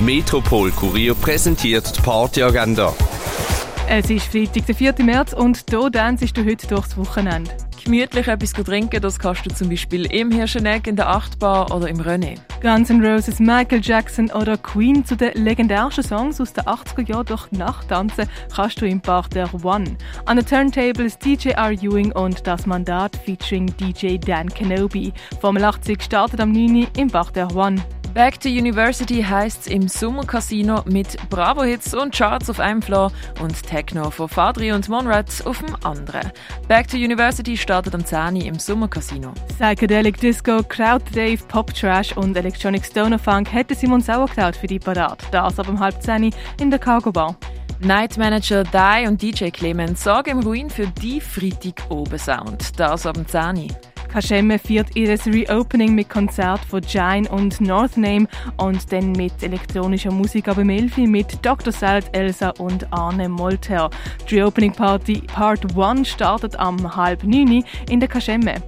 Metropol Kurier präsentiert die Partyagenda. Es ist Freitag, der 4. März und hier tanzt du heute durchs Wochenende. Gemütlich etwas trinken, das kannst du zum Beispiel im Hirscheneck, in der Achtbar oder im René. Guns N' Roses, Michael Jackson oder Queen zu den legendärsten Songs aus den 80er Jahren durch Nacht tanzen kannst du im Park der One. An den Turntables DJ R. Ewing und das Mandat featuring DJ Dan Kenobi. Formel 80 startet am 9. im Park der One. Back to University heisst im Sommercasino mit Bravo-Hits und Charts auf einem Floor und Techno von Fadri und Monrad auf dem anderen. Back to University startet am 10. im Sommercasino. Psychedelic Disco, Crowd Rave, Pop Trash und Electronic Stoner Funk hätte Simon Sauerkraut für die Parade. Das ab um halb 10 in der Cargo Bar. Night Manager Dai und DJ Clemens sorgen im Ruin für die Freitag oben Sound. Das ab dem 10. Kashemme feiert ihr Reopening mit Konzert von Jine und Northname und dann mit elektronischer Musik aber Melfi mit Dr. Salad, Elsa und Arne Molter. Die Reopening Party Part 1 startet am halb neun in der Kashemme.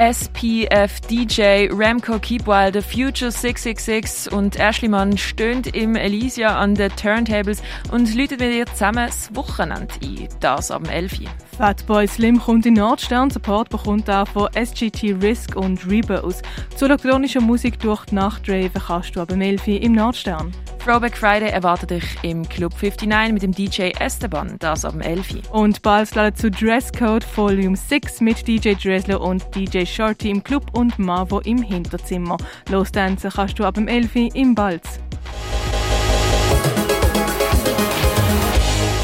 SPF DJ, Ramco Keepwilder, Future 666 und Ashley Mann stöhnt im Elysia an den Turntables und läutet mit ihr zusammen das Wochenende ein. Das am 11. Fatboy Slim kommt in Nordstern. Support bekommt auch von SGT Risk und Rebos. Zu elektronischer Musik durch die Nacht raven kannst du ab 11 im Nordstern. Throwback Friday erwartet dich im Club 59 mit dem DJ Esteban, das ab 11. Und bald laden zu Dresscode Volume 6 mit DJ Dresler und DJ Shorty im Club und Mavo im Hinterzimmer. Los tanzen kannst du ab 11 im Balz.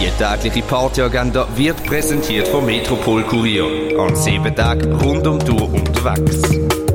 Die tägliche Partyagenda wird präsentiert vom Metropol Kurier. An sieben Tagen rund um die Tour unterwegs.